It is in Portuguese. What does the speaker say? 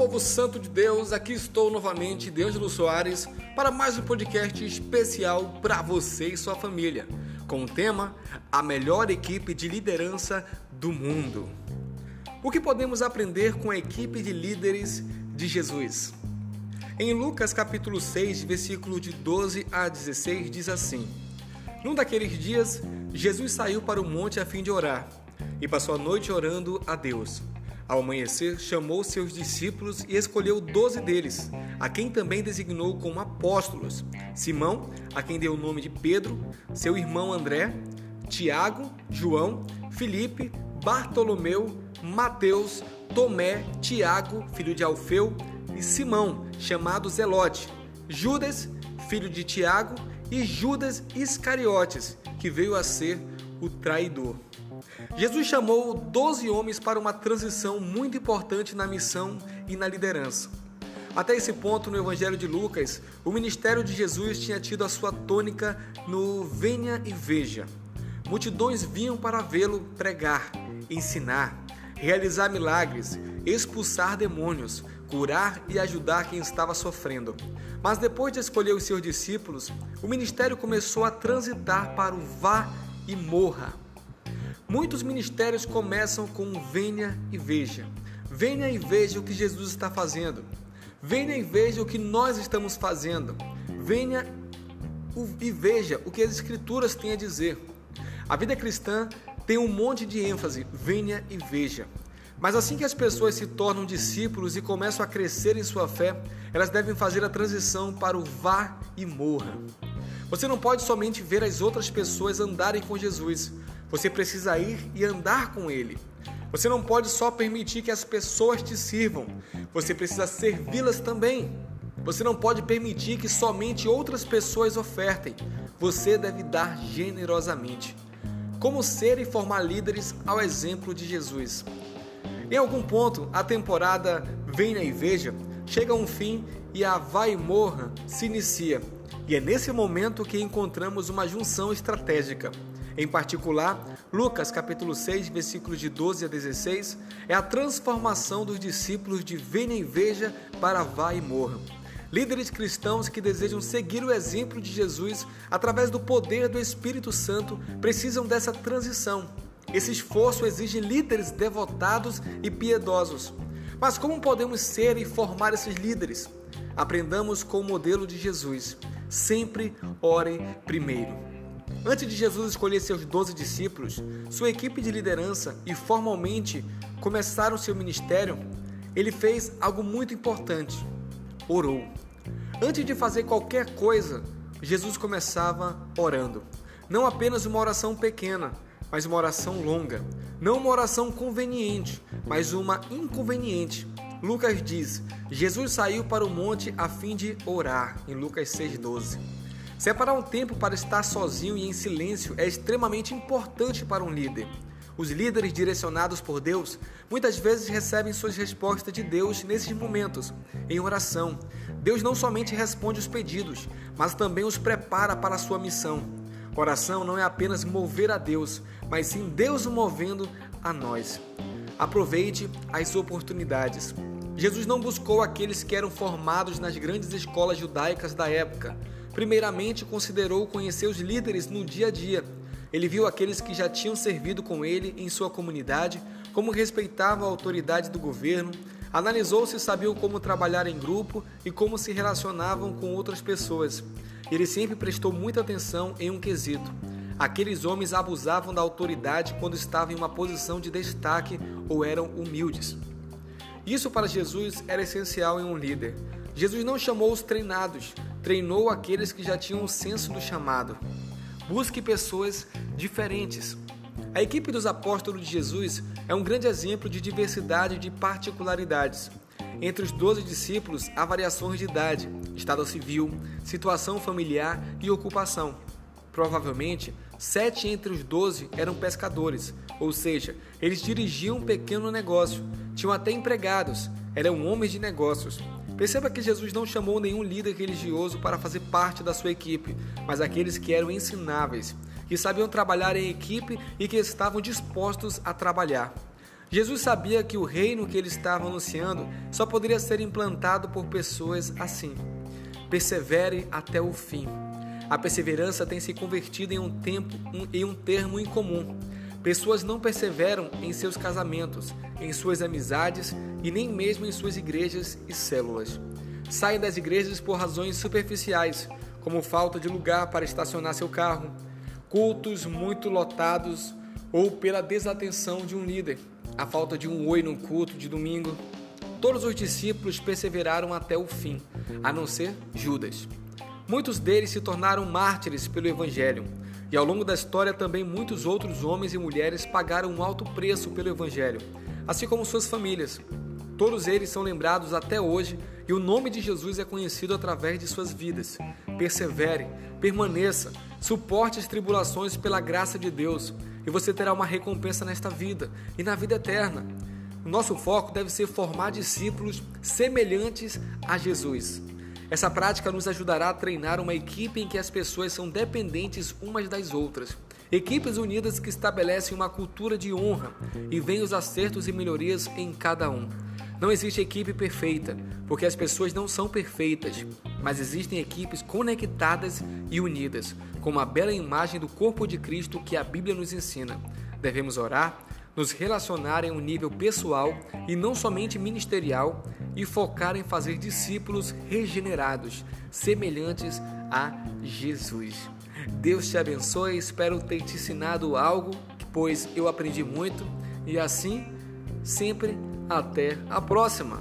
povo santo de Deus, aqui estou novamente, Deângelo Soares, para mais um podcast especial para você e sua família, com o tema A melhor equipe de liderança do mundo. O que podemos aprender com a equipe de líderes de Jesus? Em Lucas capítulo 6, versículo de 12 a 16, diz assim: Num daqueles dias, Jesus saiu para o monte a fim de orar, e passou a noite orando a Deus. Ao amanhecer, chamou seus discípulos e escolheu doze deles, a quem também designou como apóstolos: Simão, a quem deu o nome de Pedro, seu irmão André, Tiago, João, Filipe, Bartolomeu, Mateus, Tomé, Tiago, filho de Alfeu, e Simão, chamado Zelote, Judas, filho de Tiago, e Judas Iscariotes, que veio a ser o traidor. Jesus chamou 12 homens para uma transição muito importante na missão e na liderança. Até esse ponto, no Evangelho de Lucas, o ministério de Jesus tinha tido a sua tônica no venha e veja. Multidões vinham para vê-lo pregar, ensinar, realizar milagres, expulsar demônios, curar e ajudar quem estava sofrendo. Mas depois de escolher os seus discípulos, o ministério começou a transitar para o vá e morra. Muitos ministérios começam com venha e veja. Venha e veja o que Jesus está fazendo. Venha e veja o que nós estamos fazendo. Venha e veja o que as Escrituras têm a dizer. A vida cristã tem um monte de ênfase, venha e veja. Mas assim que as pessoas se tornam discípulos e começam a crescer em sua fé, elas devem fazer a transição para o vá e morra. Você não pode somente ver as outras pessoas andarem com Jesus, você precisa ir e andar com Ele. Você não pode só permitir que as pessoas te sirvam, você precisa servi-las também. Você não pode permitir que somente outras pessoas ofertem, você deve dar generosamente. Como ser e formar líderes ao exemplo de Jesus. Em algum ponto, a temporada Venha e Veja chega a um fim e a Vai Morra se inicia. E é nesse momento que encontramos uma junção estratégica. Em particular, Lucas capítulo 6, versículos de 12 a 16, é a transformação dos discípulos de venha e veja para vá e morra. Líderes cristãos que desejam seguir o exemplo de Jesus através do poder do Espírito Santo precisam dessa transição. Esse esforço exige líderes devotados e piedosos. Mas como podemos ser e formar esses líderes? Aprendamos com o modelo de Jesus. Sempre ore primeiro. Antes de Jesus escolher seus doze discípulos, sua equipe de liderança e formalmente começaram seu ministério, ele fez algo muito importante: orou. Antes de fazer qualquer coisa, Jesus começava orando. Não apenas uma oração pequena, mas uma oração longa. Não uma oração conveniente, mas uma inconveniente. Lucas diz: Jesus saiu para o monte a fim de orar, em Lucas 6,12. Separar um tempo para estar sozinho e em silêncio é extremamente importante para um líder. Os líderes direcionados por Deus muitas vezes recebem suas respostas de Deus nesses momentos, em oração. Deus não somente responde os pedidos, mas também os prepara para a sua missão. Oração não é apenas mover a Deus, mas sim Deus movendo a nós. Aproveite as oportunidades. Jesus não buscou aqueles que eram formados nas grandes escolas judaicas da época Primeiramente, considerou conhecer os líderes no dia a dia. Ele viu aqueles que já tinham servido com ele em sua comunidade, como respeitavam a autoridade do governo, analisou se sabiam como trabalhar em grupo e como se relacionavam com outras pessoas. Ele sempre prestou muita atenção em um quesito. Aqueles homens abusavam da autoridade quando estavam em uma posição de destaque ou eram humildes. Isso para Jesus era essencial em um líder. Jesus não chamou os treinados, treinou aqueles que já tinham o senso do chamado. Busque pessoas diferentes. A equipe dos apóstolos de Jesus é um grande exemplo de diversidade de particularidades. Entre os doze discípulos há variações de idade, estado civil, situação familiar e ocupação. Provavelmente, sete entre os doze eram pescadores, ou seja, eles dirigiam um pequeno negócio, tinham até empregados, eram homens de negócios. Perceba que Jesus não chamou nenhum líder religioso para fazer parte da sua equipe, mas aqueles que eram ensináveis, que sabiam trabalhar em equipe e que estavam dispostos a trabalhar. Jesus sabia que o reino que ele estava anunciando só poderia ser implantado por pessoas assim. Persevere até o fim. A perseverança tem se convertido em um tempo em um termo incomum. Pessoas não perseveram em seus casamentos, em suas amizades e nem mesmo em suas igrejas e células. Saem das igrejas por razões superficiais, como falta de lugar para estacionar seu carro, cultos muito lotados ou pela desatenção de um líder, a falta de um oi no culto de domingo. Todos os discípulos perseveraram até o fim, a não ser Judas. Muitos deles se tornaram mártires pelo Evangelho, e ao longo da história também muitos outros homens e mulheres pagaram um alto preço pelo Evangelho, assim como suas famílias. Todos eles são lembrados até hoje e o nome de Jesus é conhecido através de suas vidas. Persevere, permaneça, suporte as tribulações pela graça de Deus e você terá uma recompensa nesta vida e na vida eterna. Nosso foco deve ser formar discípulos semelhantes a Jesus. Essa prática nos ajudará a treinar uma equipe em que as pessoas são dependentes umas das outras. Equipes unidas que estabelecem uma cultura de honra e veem os acertos e melhorias em cada um. Não existe equipe perfeita, porque as pessoas não são perfeitas, mas existem equipes conectadas e unidas, com uma bela imagem do corpo de Cristo que a Bíblia nos ensina. Devemos orar, nos relacionar em um nível pessoal e não somente ministerial e focar em fazer discípulos regenerados, semelhantes a Jesus. Deus te abençoe, espero ter te ensinado algo, pois eu aprendi muito e assim, sempre até a próxima.